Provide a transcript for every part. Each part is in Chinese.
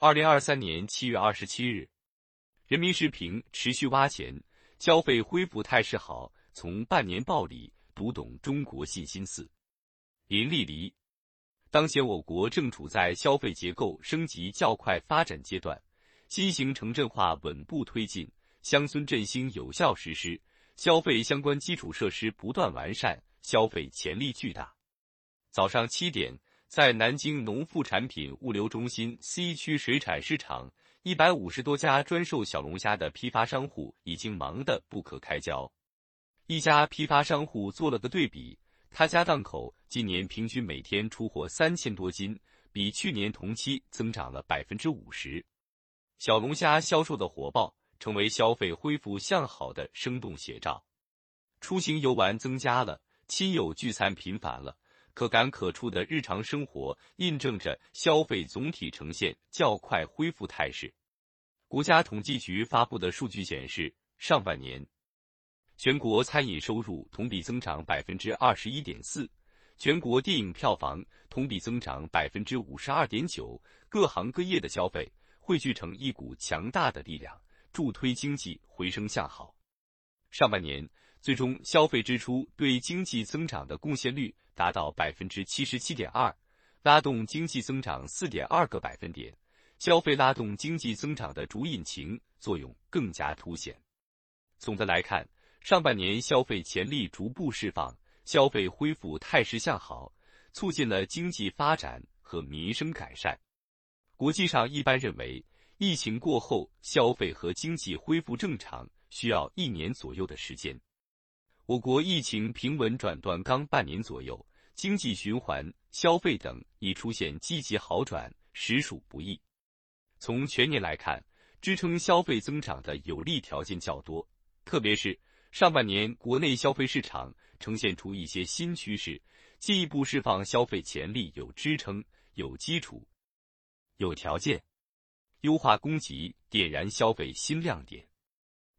二零二三年七月二十七日，人民时评持续挖钱，消费恢复态势好。从半年报里读懂中国信心四。林立离，当前我国正处在消费结构升级较快发展阶段，新型城镇化稳步推进，乡村振兴有效实施，消费相关基础设施不断完善，消费潜力巨大。早上七点。在南京农副产品物流中心 C 区水产市场，一百五十多家专售小龙虾的批发商户已经忙得不可开交。一家批发商户做了个对比，他家档口今年平均每天出货三千多斤，比去年同期增长了百分之五十。小龙虾销售的火爆，成为消费恢复向好的生动写照。出行游玩增加了，亲友聚餐频繁了。可感可触的日常生活印证着消费总体呈现较快恢复态势。国家统计局发布的数据显示，上半年全国餐饮收入同比增长百分之二十一点四，全国电影票房同比增长百分之五十二点九，各行各业的消费汇聚成一股强大的力量，助推经济回升向好。上半年最终消费支出对经济增长的贡献率。达到百分之七十七点二，拉动经济增长四点二个百分点，消费拉动经济增长的主引擎作用更加凸显。总的来看，上半年消费潜力逐步释放，消费恢复态势向好，促进了经济发展和民生改善。国际上一般认为，疫情过后消费和经济恢复正常需要一年左右的时间。我国疫情平稳转段刚半年左右，经济循环、消费等已出现积极好转，实属不易。从全年来看，支撑消费增长的有利条件较多，特别是上半年国内消费市场呈现出一些新趋势，进一步释放消费潜力有支撑、有基础、有条件，优化供给，点燃消费新亮点。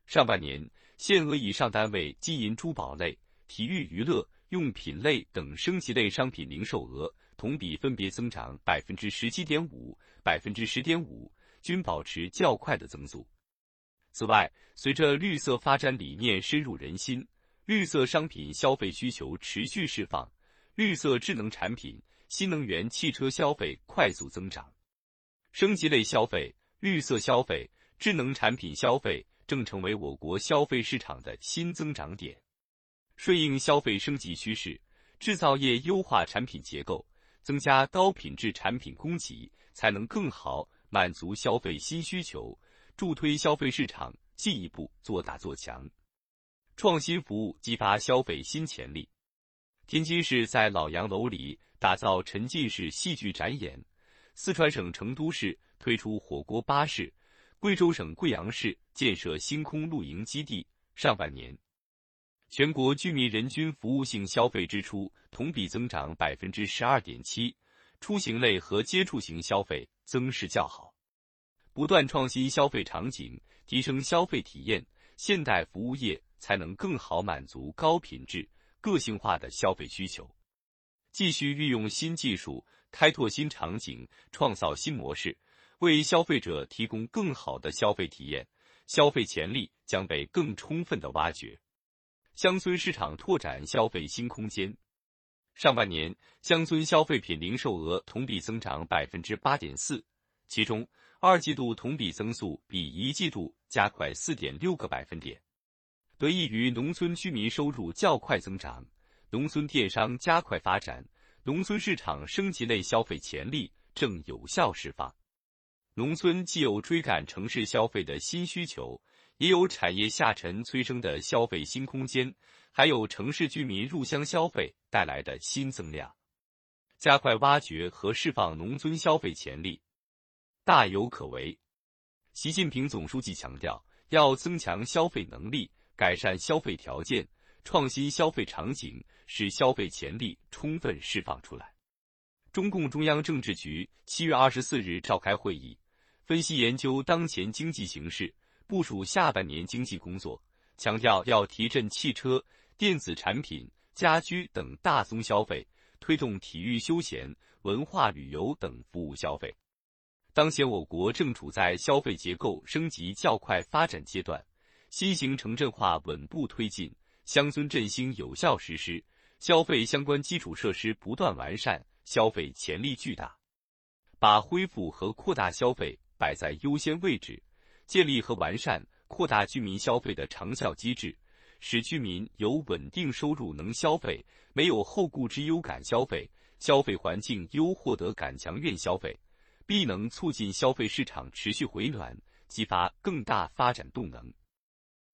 上半年。限额以上单位金银珠宝类、体育娱乐用品类等升级类商品零售额同比分别增长百分之十七点五、百分之十点五，均保持较快的增速。此外，随着绿色发展理念深入人心，绿色商品消费需求持续释放，绿色智能产品、新能源汽车消费快速增长，升级类消费、绿色消费、智能产品消费。正成为我国消费市场的新增长点。顺应消费升级趋势，制造业优化产品结构，增加高品质产品供给，才能更好满足消费新需求，助推消费市场进一步做大做强。创新服务激发消费新潜力。天津市在老洋楼里打造沉浸式戏剧展演，四川省成都市推出火锅巴士。贵州省贵阳市建设星空露营基地。上半年，全国居民人均服务性消费支出同比增长百分之十二点七，出行类和接触型消费增势较好。不断创新消费场景，提升消费体验，现代服务业才能更好满足高品质、个性化的消费需求。继续运用新技术，开拓新场景，创造新模式。为消费者提供更好的消费体验，消费潜力将被更充分的挖掘。乡村市场拓展消费新空间。上半年乡村消费品零售额同比增长百分之八点四，其中二季度同比增速比一季度加快四点六个百分点。得益于农村居民收入较快增长，农村电商加快发展，农村市场升级类消费潜力正有效释放。农村既有追赶城市消费的新需求，也有产业下沉催生的消费新空间，还有城市居民入乡消费带来的新增量。加快挖掘和释放农村消费潜力，大有可为。习近平总书记强调，要增强消费能力，改善消费条件，创新消费场景，使消费潜力充分释放出来。中共中央政治局七月二十四日召开会议。分析研究当前经济形势，部署下半年经济工作，强调要提振汽车、电子产品、家居等大宗消费，推动体育休闲、文化旅游等服务消费。当前我国正处在消费结构升级较快发展阶段，新型城镇化稳步推进，乡村振兴有效实施，消费相关基础设施不断完善，消费潜力巨大。把恢复和扩大消费摆在优先位置，建立和完善扩大居民消费的长效机制，使居民有稳定收入能消费，没有后顾之忧敢消费，消费环境优获得敢强愿消费，必能促进消费市场持续回暖，激发更大发展动能。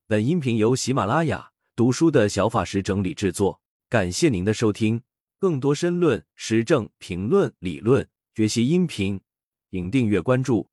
本音频由喜马拉雅读书的小法师整理制作，感谢您的收听。更多深论、时政评论、理论。学习音频，请订阅关注。